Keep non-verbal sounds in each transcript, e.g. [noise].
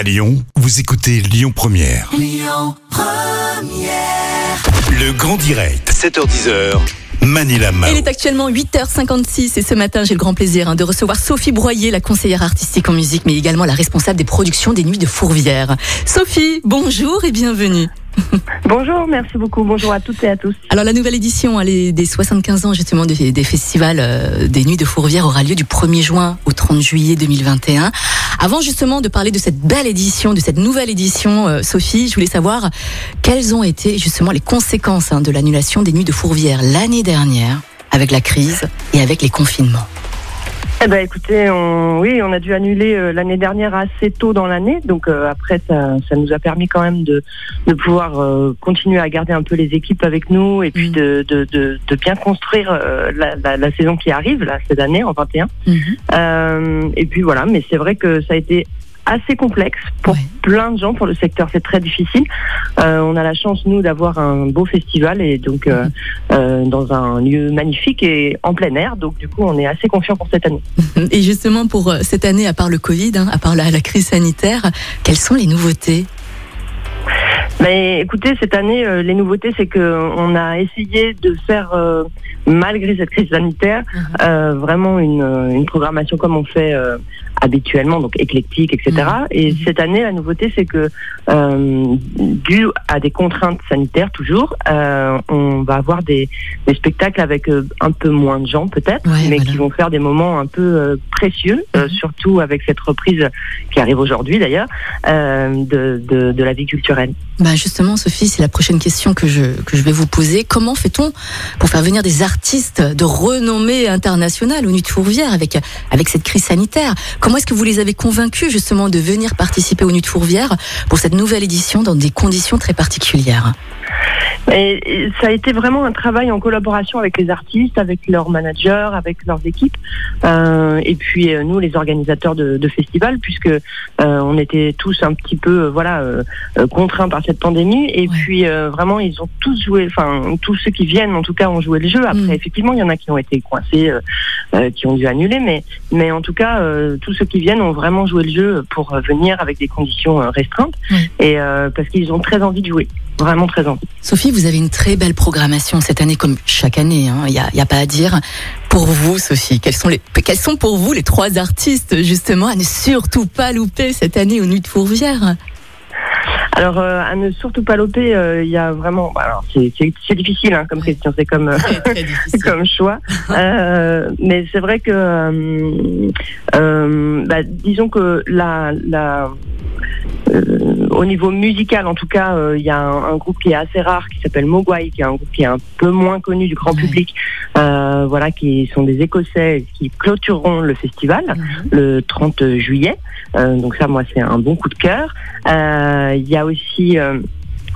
À Lyon, vous écoutez Lyon Première. Le grand direct, 7h10h. Manila Mao. Il est actuellement 8h56 et ce matin, j'ai le grand plaisir hein, de recevoir Sophie Broyer, la conseillère artistique en musique, mais également la responsable des productions des Nuits de Fourvière. Sophie, bonjour et bienvenue. Bonjour, merci beaucoup. Bonjour à toutes et à tous. Alors la nouvelle édition des 75 ans justement des, des festivals euh, des Nuits de Fourvière aura lieu du 1er juin au 30 juillet 2021. Avant justement de parler de cette belle édition, de cette nouvelle édition, euh, Sophie, je voulais savoir quelles ont été justement les conséquences hein, de l'annulation des Nuits de Fourvière l'année dernière avec la crise et avec les confinements. Eh ben, écoutez, on, oui, on a dû annuler euh, l'année dernière assez tôt dans l'année, donc euh, après ça, ça nous a permis quand même de, de pouvoir euh, continuer à garder un peu les équipes avec nous et puis Mhm. de, de, de, de bien construire euh, la, la, la saison qui arrive là cette année en 21. Euh, et puis voilà, mais c'est vrai que ça a été assez complexe pour Ouais. plein de gens, pour le secteur, c'est très difficile. Euh, on a la chance nous d'avoir un beau festival et donc euh, euh, dans un lieu magnifique et en plein air, donc du coup on est assez confiant pour cette année. [laughs] Et justement pour cette année, à part le Covid, hein, à part la, la crise sanitaire, quelles sont les nouveautés? Mais écoutez, cette année, euh, les nouveautés, c'est que on a essayé de faire, euh, malgré cette crise sanitaire, euh, vraiment une, une programmation comme on fait habituellement, donc éclectique, etc. Et Mhm. cette année, la nouveauté, c'est que, euh, dû à des contraintes sanitaires toujours, euh, on va avoir des, des spectacles avec euh, un peu moins de gens peut-être, Ouais, mais voilà. qui vont faire des moments un peu euh, précieux, Mhm. surtout avec cette reprise qui arrive aujourd'hui d'ailleurs, de, de, de la vie culturelle. Bah justement, Sophie, c'est la prochaine question que je, que je vais vous poser. Comment fait-on pour faire venir des artistes de renommée internationale aux Nuits de Fourvière avec, avec cette crise sanitaire? Comment est-ce que vous les avez convaincus justement de venir participer aux Nuits de Fourvière pour cette nouvelle édition dans des conditions très particulières? Et, ça a été vraiment un travail en collaboration avec les artistes, avec leurs managers, avec leurs équipes, euh, et puis euh, nous, les organisateurs de, de festivals, puisque euh, on était tous un petit peu, voilà, contraints par cette pandémie. Et Ouais. puis vraiment, ils ont tous joué, enfin tous ceux qui viennent, en tout cas, ont joué le jeu. Après, Mm. effectivement, il y en a qui ont été coincés, euh, qui ont dû annuler, mais mais en tout cas, euh, tous ceux qui viennent ont vraiment joué le jeu pour euh, venir avec des conditions euh, restreintes, et euh, parce qu'ils ont très envie de jouer, vraiment très envie. Sophie, vous avez une très belle programmation cette année, comme chaque année. hein. Il n'y a, a pas à dire. Pour vous, Sophie, quels sont, les, quels sont pour vous les trois artistes justement à ne surtout pas louper cette année aux Nuits de Fourvière? Alors, euh, à ne surtout pas loper, euh, il y a vraiment. bah, alors, c'est c'est- c'est difficile hein, comme question, c'est comme. euh, [laughs] comme choix. [laughs] Mais c'est vrai que, bah, disons que la, la, au niveau musical, en tout cas, euh, il y a un, un groupe qui est assez rare qui s'appelle Mogwai, qui est un groupe qui est un peu moins connu du grand public, euh, voilà, qui sont des Écossais qui clôtureront le festival Mhm. le 30 juillet. Euh, donc ça, moi, c'est un bon coup de cœur. Euh, Il y a aussi euh,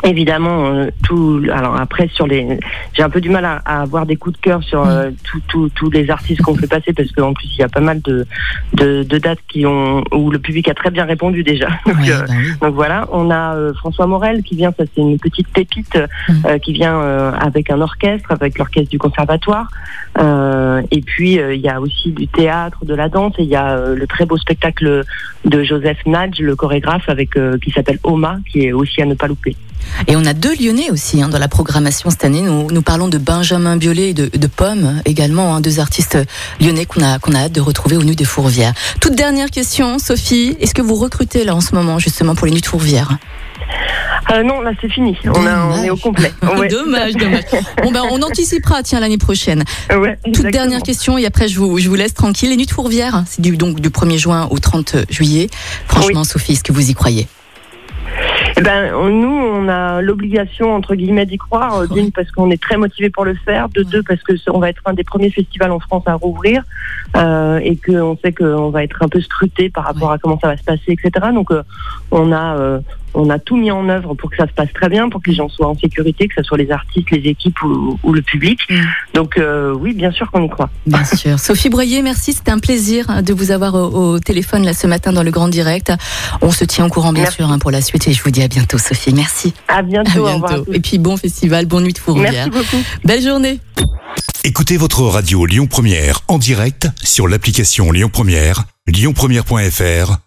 évidemment euh, tout. Alors après, sur les, j'ai un peu du mal à, à avoir des coups de cœur sur euh, tout- tout- tous les artistes qu'on fait passer parce qu'en plus il y a pas mal de, de, de dates qui ont où le public a très bien répondu déjà. [laughs] Donc, euh, bah oui. donc voilà, on a euh, François Morel qui vient, ça c'est une petite pépite euh, qui vient euh, avec un orchestre, avec l'orchestre du conservatoire. Euh, et puis euh, il y a aussi du théâtre, de la danse, et il y a euh, le très beau spectacle de Joseph Nadj, le chorégraphe, avec euh, qui s'appelle Oma, qui est aussi à ne pas louper. Et on a deux Lyonnais aussi hein, dans la programmation cette année. Nous, nous parlons de Benjamin Biolay et de, de Pomme également, hein, deux artistes lyonnais qu'on a, qu'on a hâte de retrouver aux Nuits de Fourvière. Toute dernière question, Sophie, est-ce que vous recrutez là en ce moment justement pour les Nuits de Fourvière Euh, non, là c'est fini, on, a, on est au complet. [laughs] Ouais. Dommage, dommage. Bon ben on anticipera tiens l'année prochaine. Ouais, Toute dernière question et après je vous, je vous laisse tranquille. Les Nuits de Fourvière, c'est du, donc du 1er juin au 30 juillet. Franchement Sophie, est-ce que vous y croyez? Eh ben, nous, on a l'obligation, entre guillemets, d'y croire. euh, D'une, parce qu'on est très motivé pour le faire. De deux, parce que c'est- on va être un des premiers festivals en France à rouvrir. euh, et qu'on sait qu'on va être un peu scruté par rapport à comment ça va se passer, etc. Donc, euh, on a... euh, on a tout mis en œuvre pour que ça se passe très bien, pour que les gens soient en sécurité, que ce soit les artistes, les équipes ou, ou le public. Mm. Donc euh, oui, bien sûr qu'on y croit. Bien sûr. [laughs] Sophie Broyer, merci. C'était un plaisir hein, de vous avoir au, au téléphone là ce matin dans le Grand Direct. On se tient au courant bien Merci. sûr hein, pour la suite et je vous dis à bientôt Sophie. Merci. À À bientôt. au revoir à bientôt. Et puis bon festival, bonne nuit de Fourvière. Merci beaucoup. Belle journée. Écoutez votre radio Lyon Première en direct sur l'application Lyon Première, lyonpremière.fr